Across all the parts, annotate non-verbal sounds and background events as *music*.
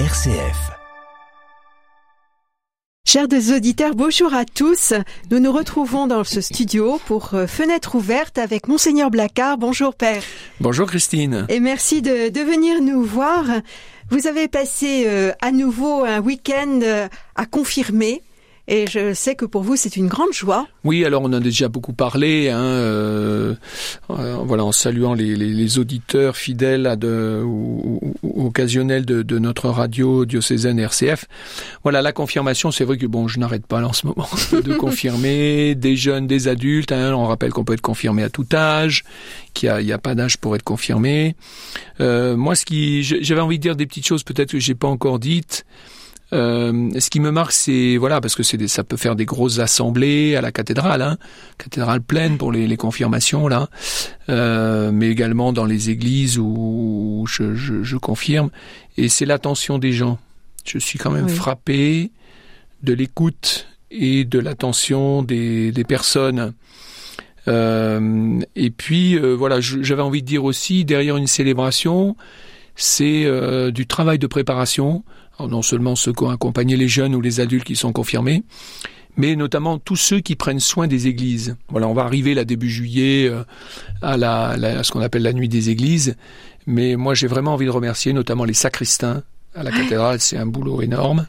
RCF. Chers auditeurs, bonjour à tous. Nous nous retrouvons dans ce studio pour euh, Fenêtre ouverte avec Monseigneur Blacard. Bonjour Père. Bonjour Christine. Et merci de, de venir nous voir. Vous avez passé euh, à nouveau un week-end euh, à confirmer et je sais que pour vous, c'est une grande joie. Oui, alors on en a déjà beaucoup parlé, hein, euh, euh, voilà, en saluant les, les, les auditeurs fidèles de, ou, ou, occasionnels de, de, notre radio diocésaine RCF. Voilà, la confirmation, c'est vrai que bon, je n'arrête pas là en ce moment *laughs* de confirmer des jeunes, des adultes. Hein, on rappelle qu'on peut être confirmé à tout âge, qu'il n'y a, a, pas d'âge pour être confirmé. Euh, moi, ce qui, j'avais envie de dire des petites choses peut-être que j'ai pas encore dites. Euh, ce qui me marque, c'est voilà, parce que c'est ça peut faire des grosses assemblées à la cathédrale, hein, cathédrale pleine pour les, les confirmations là, euh, mais également dans les églises où, où je, je, je, confirme. Et c'est l'attention des gens. Je suis quand même oui. frappé de l'écoute et de l'attention des, des personnes. Euh, et puis euh, voilà, j'avais envie de dire aussi derrière une célébration, c'est euh, du travail de préparation. Non seulement ceux qui ont accompagné les jeunes ou les adultes qui sont confirmés, mais notamment tous ceux qui prennent soin des églises. Voilà, on va arriver là début juillet euh, à, la, la, à ce qu'on appelle la nuit des églises, mais moi j'ai vraiment envie de remercier notamment les sacristains à la cathédrale, c'est un boulot énorme.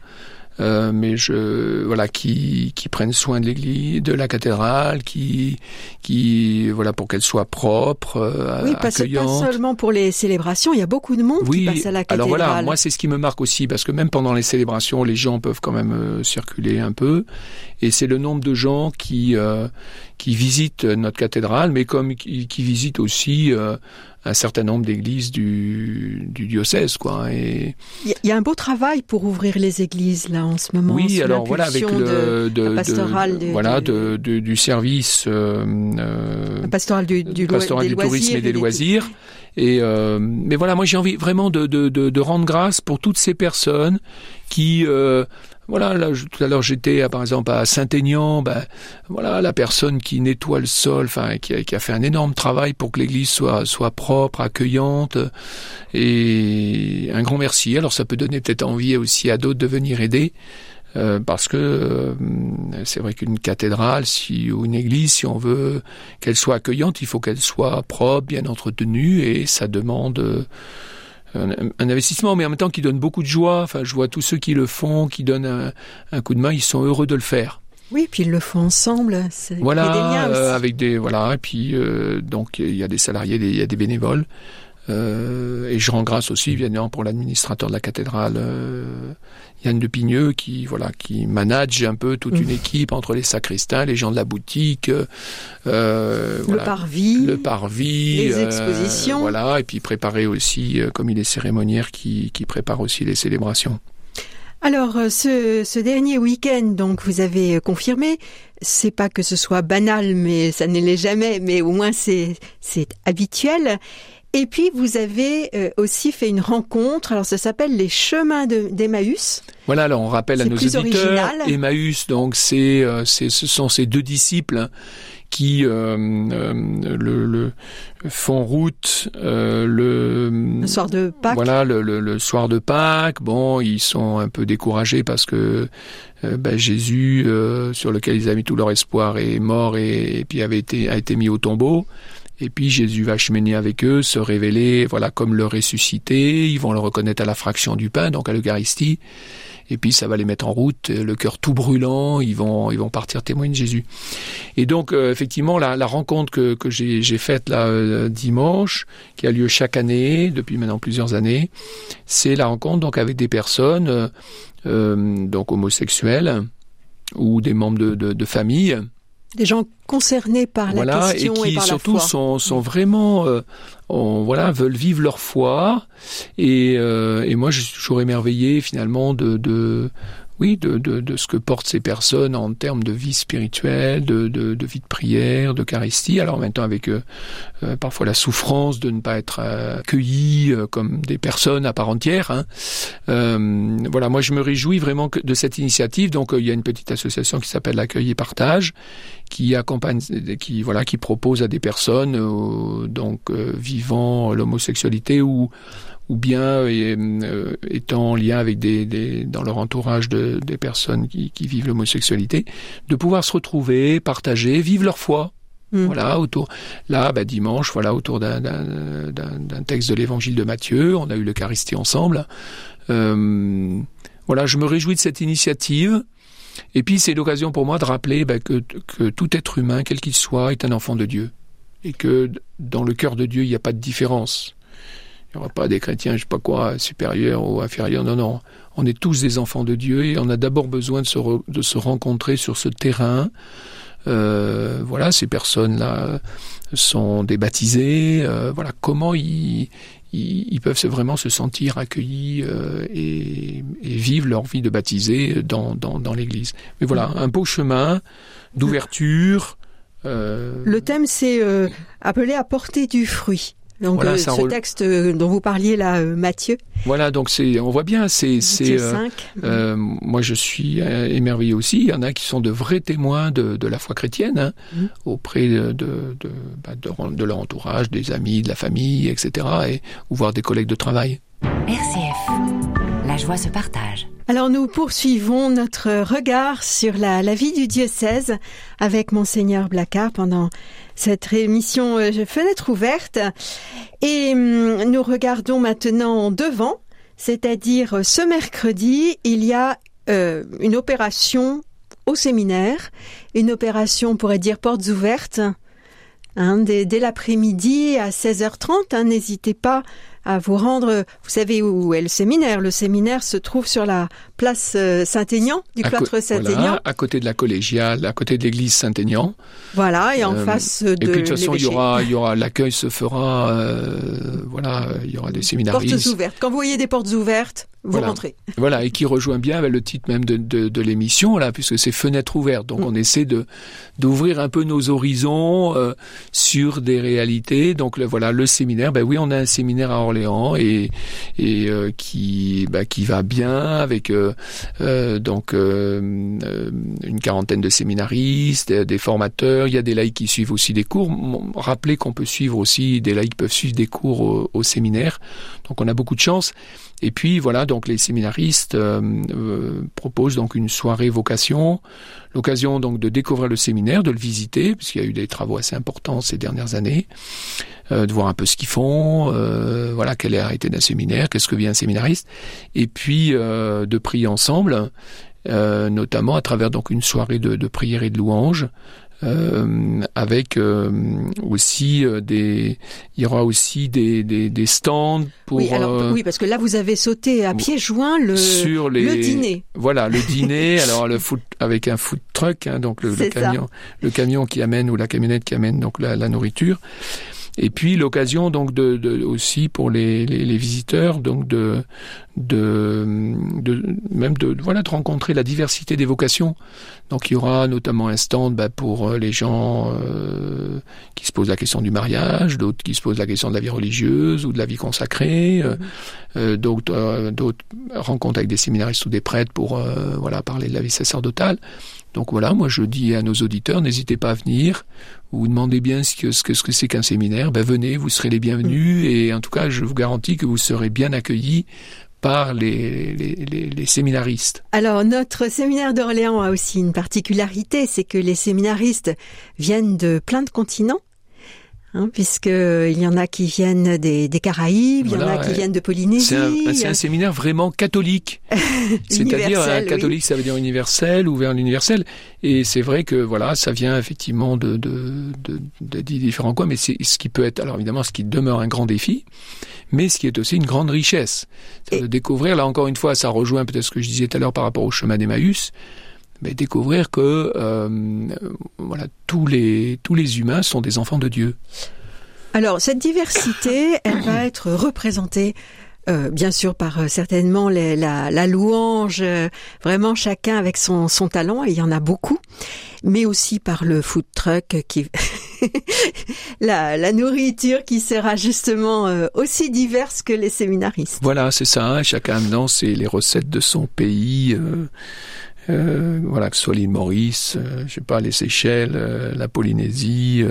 Euh, mais je voilà qui qui prennent soin de l'église, de la cathédrale, qui qui voilà pour qu'elle soit propre, euh, oui, parce accueillante. pas seulement pour les célébrations, il y a beaucoup de monde oui, qui passe à la cathédrale. Alors voilà, moi c'est ce qui me marque aussi parce que même pendant les célébrations, les gens peuvent quand même euh, circuler un peu et c'est le nombre de gens qui euh, qui visitent notre cathédrale, mais comme qui, qui visitent aussi euh, un certain nombre d'églises du, du, diocèse, quoi. Et il y a un beau travail pour ouvrir les églises là en ce moment. Oui, alors voilà avec le de, de, voilà du service euh, pastoral du, du, pastoral du tourisme et des loisirs. Et euh, mais voilà, moi j'ai envie vraiment de, de, de, de, rendre grâce pour toutes ces personnes qui euh, voilà, là, je, tout à l'heure j'étais par exemple à Saint-Aignan, ben voilà la personne qui nettoie le sol, enfin qui a, qui a fait un énorme travail pour que l'église soit soit propre, accueillante et un grand merci. Alors ça peut donner peut-être envie aussi à d'autres de venir aider. Euh, parce que euh, c'est vrai qu'une cathédrale si, ou une église, si on veut qu'elle soit accueillante, il faut qu'elle soit propre, bien entretenue, et ça demande euh, un, investissement, mais en même temps qui donne beaucoup de joie. Enfin, je vois tous ceux qui le font, qui donnent un, un coup de main, ils sont heureux de le faire. Oui, puis ils le font ensemble. Voilà, des liens euh, avec des voilà, et puis euh, donc il y a des salariés, il y a des bénévoles. Euh, et je rends grâce aussi, évidemment, pour l'administrateur de la cathédrale, euh, Yann de Pigneux, qui voilà, qui manage un peu toute mmh. une équipe entre les sacristains, les gens de la boutique, euh, le voilà, parvis, le parvis, les expositions, voilà, et puis préparer aussi, comme il est cérémoniaire, qui, qui prépare aussi les célébrations. Alors, ce, ce dernier week-end, donc, vous avez confirmé, c'est pas que ce soit banal, mais ça ne l'est jamais, mais au moins c'est, c'est habituel. Et puis, vous avez euh, aussi fait une rencontre. Alors, ça s'appelle les chemins d'Emmaüs. Voilà, alors on rappelle à nos auditeurs, original. Emmaüs, donc c'est, euh, c'est, ce sont ces deux disciples qui euh, le, le, font route le, le, soir de Pâques. Voilà, le, le, soir de Pâques. Bon, ils sont un peu découragés parce que ben, Jésus, sur lequel ils avaient mis tout leur espoir, est mort et, et puis avait été, a été mis au tombeau. Et puis Jésus va cheminer avec eux, se révéler, voilà, comme le ressuscité. Ils vont le reconnaître à la fraction du pain, donc à l'Eucharistie. Et puis ça va les mettre en route, le cœur tout brûlant. Ils vont, ils vont partir témoigner de Jésus. Et donc euh, effectivement, la, la, rencontre que, que j'ai faite là euh, dimanche, qui a lieu chaque année depuis maintenant plusieurs années, c'est la rencontre donc avec des personnes euh, donc homosexuelles ou des membres de, de, de famille des gens concernés par voilà, la question et qui et par surtout la foi. sont, sont vraiment euh, on, voilà veulent vivre leur foi et, euh, et moi je suis toujours émerveillé finalement de, de oui, de, de, de, ce que portent ces personnes en termes de vie spirituelle, de, de, vie de prière, d'Eucharistie. Alors maintenant avec euh, euh, parfois la souffrance de ne pas être euh, accueillis euh, comme des personnes à part entière. Hein. Euh, voilà, moi je me réjouis vraiment de cette initiative. Donc il y a une petite association qui s'appelle l'accueil et partage, qui accompagne, qui voilà, qui propose à des personnes donc vivant l'homosexualité ou ou bien euh, étant en lien avec des, des, dans leur entourage de, des personnes qui, qui vivent l'homosexualité, de pouvoir se retrouver, partager, vivre leur foi. Mm. Voilà, autour. Là, bah, dimanche, voilà, autour d'un texte de l'Évangile de Matthieu, on a eu l'Eucharistie ensemble. Euh, voilà, je me réjouis de cette initiative. Et puis, c'est l'occasion pour moi de rappeler bah, que, que tout être humain, quel qu'il soit, est un enfant de Dieu, et que dans le cœur de Dieu, il n'y a pas de différence. Il n'y aura pas des chrétiens, je sais pas quoi, supérieurs ou inférieurs. Non, non. On est tous des enfants de Dieu et on a d'abord besoin de se, de se rencontrer sur ce terrain euh, voilà, ces personnes-là sont débaptisées. Euh, voilà, comment ils, ils, peuvent vraiment se sentir accueillis euh, et, et, vivre leur vie de baptisé dans, dans, dans l'Église. Mais voilà, un beau chemin d'ouverture. Le thème, c'est appelé à porter du fruit. Donc voilà, euh, ce texte euh, dont vous parliez là, euh, Mathieu. Voilà, donc c'est, on voit bien, c'est, c'est. Euh, moi, je suis émerveillé aussi. Il y en a qui sont de vrais témoins de, de la foi chrétienne hein, mm. auprès de de, bah, de, de, leur entourage, des amis, de la famille, etc. Et ou voir des collègues de travail. RCF, la joie se partage. Alors nous poursuivons notre regard sur la, vie du diocèse avec monseigneur Blacard pendant cette émission euh, Fenêtre ouverte. Et hum, nous regardons maintenant devant, c'est-à-dire euh, ce mercredi, il y a euh, une opération au séminaire, une opération, on pourrait dire, portes ouvertes, hein, dès, l'après-midi à 16h30. Hein, n'hésitez pas à vous rendre. Vous savez où est le séminaire Le séminaire se trouve sur la place euh, Saint-Aignan, du cloître Saint-Aignan. à côté de la collégiale, à côté de l'église Saint-Aignan. Voilà, et en euh, face de. Et puis de toute façon, il y aura, il y aura l'accueil se fera. Euh, voilà, il y aura des séminaristes. Portes ouvertes. Quand vous voyez des portes ouvertes, vous voilà. rentrez. Voilà, et qui rejoint bien avec le titre même de, de, de l'émission, là, puisque c'est fenêtre ouverte. Donc mm. on essaie de d'ouvrir un peu nos horizons euh, sur des réalités. Donc le, voilà, le séminaire, ben oui, on a un séminaire à Orléans et, et euh, qui, bah, qui va bien avec euh, euh donc euh, une quarantaine de séminaristes, des formateurs. Il y a des laïcs qui suivent aussi des cours. Rappelez qu'on peut suivre aussi, des laïcs peuvent suivre des cours au, au séminaire. Donc on a beaucoup de chance. Et puis voilà, donc les séminaristes euh, euh, proposent donc une soirée vocation, l'occasion donc de découvrir le séminaire, de le visiter, puisqu'il y a eu des travaux assez importants ces dernières années, euh, de voir un peu ce qu'ils font, euh, voilà quelle est la réalité d'un séminaire, qu'est-ce que vient un séminariste, et puis de prier ensemble. Notamment à travers donc une soirée de, de prière et de louange, euh, avec euh, aussi euh, des, il y aura aussi des, des, des stands pour. Oui, alors, oui, parce que là vous avez sauté à pieds joints le sur les, le dîner. Voilà, le *laughs* dîner. alors le food avec un food truck, hein, donc le, le camion, le camion qui amène ou la camionnette qui amène donc la, la nourriture. Et puis l'occasion donc de, de, aussi pour les, les, les, visiteurs donc de, de, de même de voilà de rencontrer la diversité des vocations. Donc il y aura notamment un stand bah, pour euh, les gens euh, qui se posent la question du mariage, d'autres qui se posent la question de la vie religieuse ou de la vie consacrée, euh, mmh. euh, d'autres euh, d'autres rencontres avec des séminaristes ou des prêtres pour euh, voilà parler de la vie sacerdotale. Donc voilà, moi je dis à nos auditeurs, n'hésitez pas à venir. Vous demandez bien ce que ce que ce que c'est qu'un séminaire, ben venez, vous serez les bienvenus mmh. et en tout cas je vous garantis que vous serez bien accueillis par les, les, les, les, séminaristes. Alors notre séminaire d'Orléans a aussi une particularité, c'est que les séminaristes viennent de plein de continents hein, puisqu'il y en a qui viennent des, des Caraïbes, voilà, il y en a qui viennent de Polynésie. C'est un, un, séminaire vraiment catholique. *laughs* C'est-à-dire, un catholique, ça veut dire universel, ouvert à l'universel. Et c'est vrai que, voilà, ça vient effectivement de, de, de, de différents coins, mais c'est ce qui peut être, alors évidemment, ce qui demeure un grand défi, mais ce qui est aussi une grande richesse. Et... De découvrir, là encore une fois, ça rejoint peut-être ce que je disais tout à l'heure par rapport au chemin d'Emmaüs, mais découvrir que euh, voilà tous les tous les humains sont des enfants de Dieu. Alors cette diversité, elle va *coughs* être représentée euh, bien sûr par euh, certainement les, la, la, louange, euh, vraiment chacun avec son, son talent, et il y en a beaucoup, mais aussi par le food truck qui *laughs* la, la, nourriture qui sera justement aussi diverse que les séminaristes. Voilà, c'est ça. Hein, chacun amenant c'est les recettes de son pays. Euh, euh, voilà, que ce soit l'île Maurice, je sais les Seychelles, la Polynésie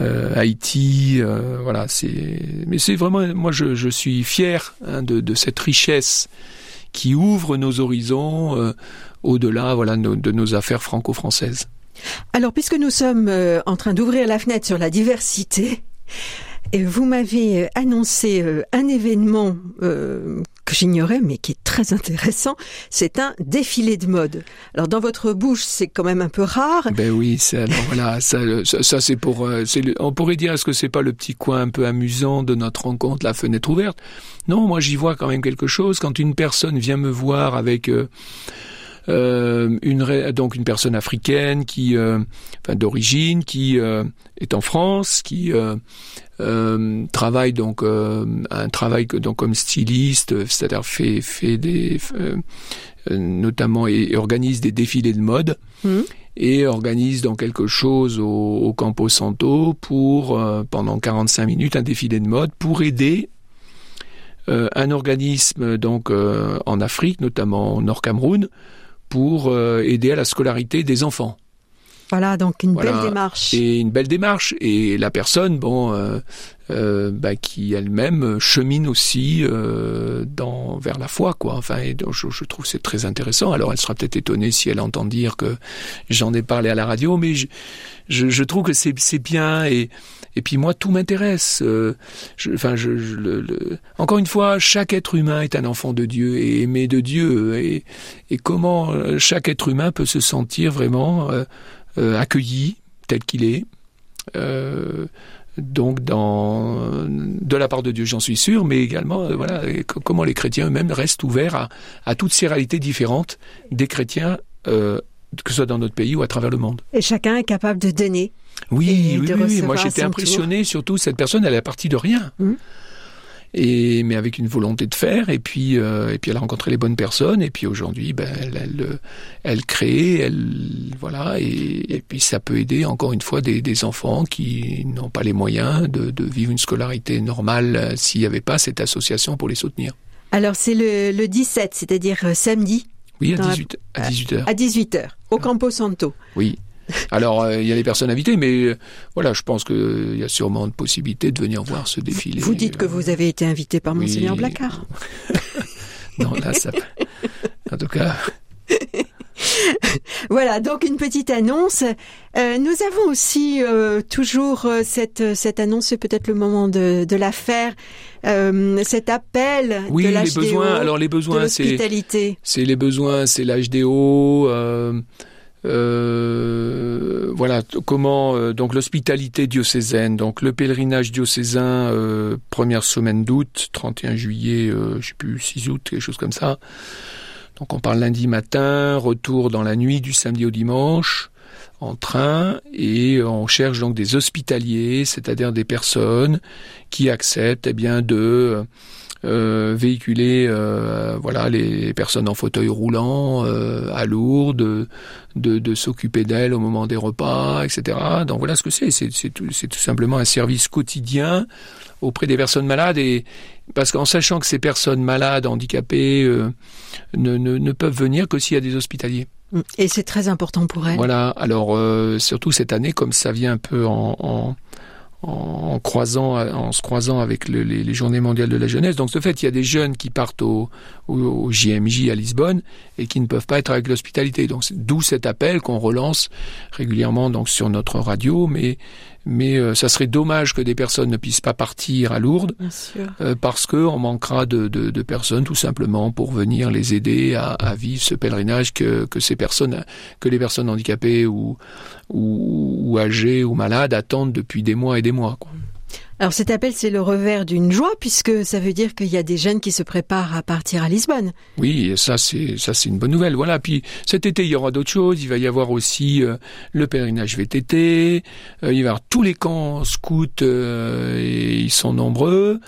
Haïti, voilà. C'est, mais c'est vraiment, moi, je, suis fier hein, de, de, cette richesse qui ouvre nos horizons au-delà, voilà, de nos affaires franco-françaises. Alors, puisque nous sommes en train d'ouvrir la fenêtre sur la diversité, et vous m'avez annoncé un événement que j'ignorais, mais qui est très intéressant. C'est un défilé de mode. Alors dans votre bouche, c'est quand même un peu rare. Ben oui, c'est *laughs* voilà, ça, ça, c'est pour, euh, on pourrait dire, est-ce que c'est pas le petit coin un peu amusant de notre rencontre, la fenêtre ouverte? Non, moi j'y vois quand même quelque chose. Quand une personne vient me voir avec euh, euh, une donc une personne africaine qui, euh, enfin d'origine, qui euh, est en France, qui euh, travaille donc un travail que, donc comme styliste, c'est-à-dire fait fait des notamment et, organise des défilés de mode. Mmh. Et organise donc quelque chose au, au Campo Santo pour pendant 45 minutes un défilé de mode pour aider un organisme donc en Afrique, notamment au Nord Cameroun, pour euh, aider à la scolarité des enfants. Voilà, donc une belle démarche. Et une belle démarche. Et la personne, bon, euh, euh, bah, qui elle-même chemine aussi euh, vers la foi, quoi. Enfin, je, je, trouve c'est très intéressant. Alors, elle sera peut-être étonnée si elle entend dire que j'en ai parlé à la radio, mais je, trouve que c'est bien et puis moi, tout m'intéresse. Euh, enfin, encore une fois, chaque être humain est un enfant de Dieu et aimé de Dieu. Et, comment chaque être humain peut se sentir vraiment accueilli tel qu'il est. donc dans de la part de Dieu, j'en suis sûr, mais également voilà comment les chrétiens eux-mêmes restent ouverts à, à, toutes ces réalités différentes des chrétiens, que ce soit dans notre pays ou à travers le monde. Et chacun est capable de donner oui, oui, oui, Moi, j'étais impressionné. Surtout, cette personne, elle est partie de rien. Hum. Et mais avec une volonté de faire. Et puis, euh, et puis, elle a rencontré les bonnes personnes. Et puis aujourd'hui, ben, elle, elle, elle crée, elle, voilà. Et, puis, ça peut aider encore une fois des, des enfants qui n'ont pas les moyens de, de vivre une scolarité normale euh, s'il n'y avait pas cette association pour les soutenir. Alors, c'est le, le 17, c'est-à-dire euh, samedi. Oui, à 18, à 18h. À 18h, au Campo Santo. Oui. Alors, euh, il y a les personnes invitées, mais euh, voilà, je pense qu'il y a sûrement de possibilités de venir voir ce défilé. Vous dites que vous avez été invité par Monseigneur Blacard. *laughs* non, là, ça. En tout cas. *laughs* voilà, donc une petite annonce. Euh, nous avons aussi toujours cette, cette annonce, c'est peut-être le moment de, de la faire, cet appel oui, de les besoins. Alors les besoins, c'est c'est les besoins, c'est l'HDO. Euh, voilà comment euh, donc l'hospitalité diocésaine, donc le pèlerinage diocésain euh, première semaine d'août, 31 juillet, je sais plus 6 août, quelque chose comme ça. Donc on parle lundi matin, retour dans la nuit du samedi au dimanche en train et on cherche donc des hospitaliers, c'est-à-dire des personnes qui acceptent eh bien de véhiculer euh, voilà les personnes en fauteuil roulant euh, à Lourdes, de, de, s'occuper d'elles au moment des repas, etc. Donc voilà ce que c'est. C'est, tout, tout simplement un service quotidien auprès des personnes malades et parce qu'en sachant que ces personnes malades, handicapées, euh, ne, ne, ne, peuvent venir que s'il y a des hospitaliers. Et c'est très important pour elles. Voilà. Alors euh, surtout cette année, comme ça vient un peu en, en en, croisant, en se croisant avec le, les, les, Journées mondiales de la jeunesse. Donc, de fait, il y a des jeunes qui partent au, au, au JMJ à Lisbonne et qui ne peuvent pas être avec l'hospitalité. Donc, d'où cet appel qu'on relance régulièrement donc sur notre radio, mais mais euh, ça serait dommage que des personnes ne puissent pas partir à Lourdes euh, parce que on manquera de, de, de, personnes tout simplement pour venir les aider à, à vivre ce pèlerinage que, que ces personnes, que les personnes handicapées ou, ou, ou âgées ou malades attendent depuis des mois et des mois. Quoi. Alors cet appel, c'est le revers d'une joie puisque ça veut dire qu'il y a des jeunes qui se préparent à partir à Lisbonne. Oui, ça c'est ça c'est une bonne nouvelle. Voilà. Puis cet été, il y aura d'autres choses. Il va y avoir aussi euh, le pèlerinage VTT. Euh, il va y avoir tous les camps scouts euh, et ils sont nombreux.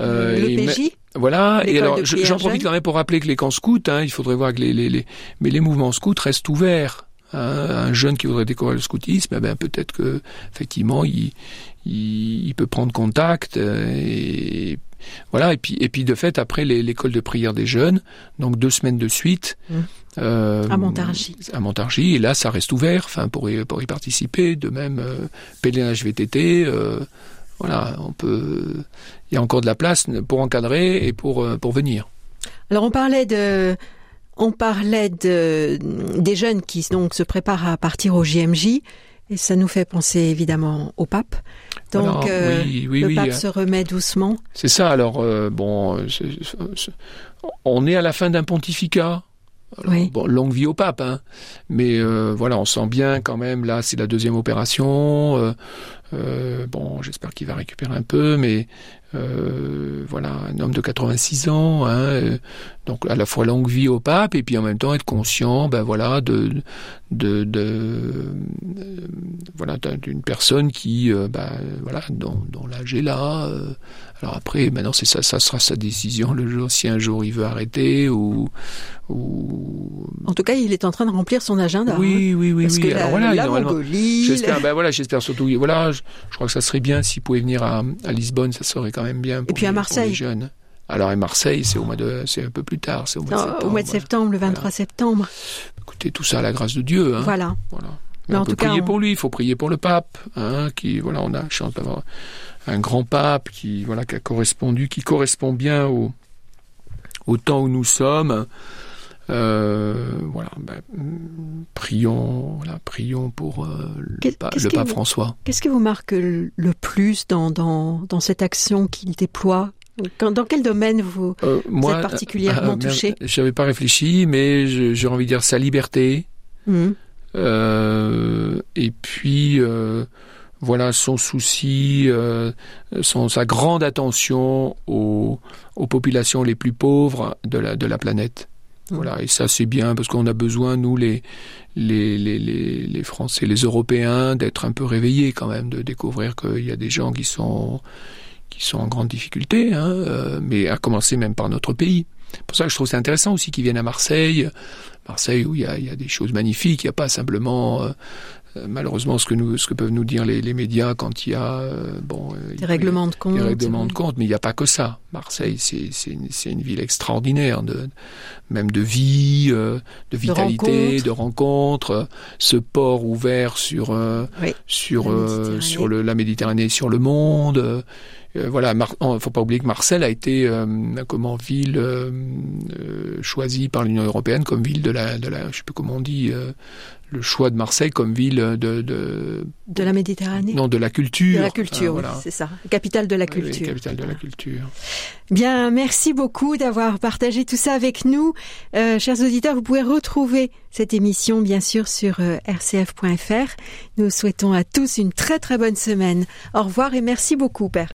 Euh, le PJ. Voilà, et alors j'en profite quand même pour rappeler que les camps scouts, hein, il faudrait voir que les, les, les, mais les mouvements scouts restent ouverts. Hein. Un jeune qui voudrait découvrir le scoutisme, eh ben peut-être que effectivement il, il, il peut prendre contact euh, et voilà et puis et puis de fait après l'école de prière des jeunes donc deux semaines de suite mmh. à Montargis. À Montargis, et là, ça reste ouvert, enfin, pour y, pour y participer. De même, pèlerinage VTT, voilà, on peut. Il y a encore de la place pour encadrer et pour pour venir. Alors, on parlait de on parlait de, des jeunes qui donc se préparent à partir au JMJ. Et ça nous fait penser évidemment au pape. Donc euh, le pape se remet doucement. C'est ça. Alors euh, bon, on est à la fin d'un pontificat. bon, longue vie au pape, hein. mais euh, voilà, on sent bien quand même. Là, c'est la deuxième opération. Bon, j'espère qu'il va récupérer un peu, mais euh, voilà, un homme de 86 ans, hein, euh, donc à la fois longue vie au pape et puis en même temps être conscient, ben voilà, de, de, de euh, voilà, d'une personne qui, ben, voilà, dont, dont l'âge est là. alors après, maintenant c'est ça, ça sera sa décision le jour si un jour il veut arrêter ou, ou. En tout cas, il est en train de remplir son agenda. Oui, hein, oui, oui, parce oui. Que la, voilà, j'espère, ben voilà, j'espère surtout, voilà, je, je, crois que ça serait bien s'il pouvait venir à, à Lisbonne, ça serait quand même bien. Pour et puis à Marseille. Les jeunes. Alors à Marseille, c'est au mois de, c'est un peu plus tard, c'est au mois de septembre. Au mois de septembre, le 23 septembre. Écoutez, tout ça à la grâce de Dieu. Hein. Voilà. Voilà. Mais on peut prier pour lui, il faut prier pour le pape, hein, qui voilà, on a la chance d'avoir un grand pape qui voilà qui a correspondu, qui correspond bien au, au temps où nous sommes. Euh, voilà, ben, prions, voilà, prions pour euh, le, pape, François. Qu'est-ce qui vous marque le plus dans, dans, dans cette action qu'il déploie? Dans quel domaine vous, euh, moi, êtes particulièrement euh, *laughs* touché? Je n'avais pas réfléchi, mais j'ai envie de dire sa liberté. Mmh. Euh, et puis, euh, voilà, son souci, son, sa grande attention aux, aux populations les plus pauvres de la, de la planète. Voilà, et ça c'est bien parce qu'on a besoin, nous les, les, les, les, les Français, les Européens, d'être un peu réveillés quand même, de découvrir qu'il y a des gens qui sont, qui sont en grande difficulté, hein, euh, mais à commencer même par notre pays. C'est pour ça que je trouve c'est intéressant aussi qu'ils viennent à Marseille, Marseille où il y a, il y a des choses magnifiques, il n'y a pas simplement euh, malheureusement ce que nous ce que peuvent nous dire les, les médias quand il y a euh, bon euh, des règlements de compte. des règlements de compte mais il n'y a pas que ça. Marseille c'est c'est une, une ville extraordinaire de même de vie de vitalité de rencontres ce port ouvert sur oui, sur sur le, la Méditerranée sur le monde euh, voilà, Mar faut pas oublier que Marseille a été euh, comment ville euh, choisie par l'Union européenne comme ville de la, de la, je sais plus comment on dit, le choix de Marseille comme ville de de, de la Méditerranée. Non, de la culture. De la culture, voilà. c'est ça. Capitale de la culture. Oui, capitale de la culture. Bien, merci beaucoup d'avoir partagé tout ça avec nous, euh, chers auditeurs. Vous pouvez retrouver cette émission, bien sûr, sur euh, rcf.fr. Nous souhaitons à tous une très très bonne semaine. Au revoir et merci beaucoup, Père.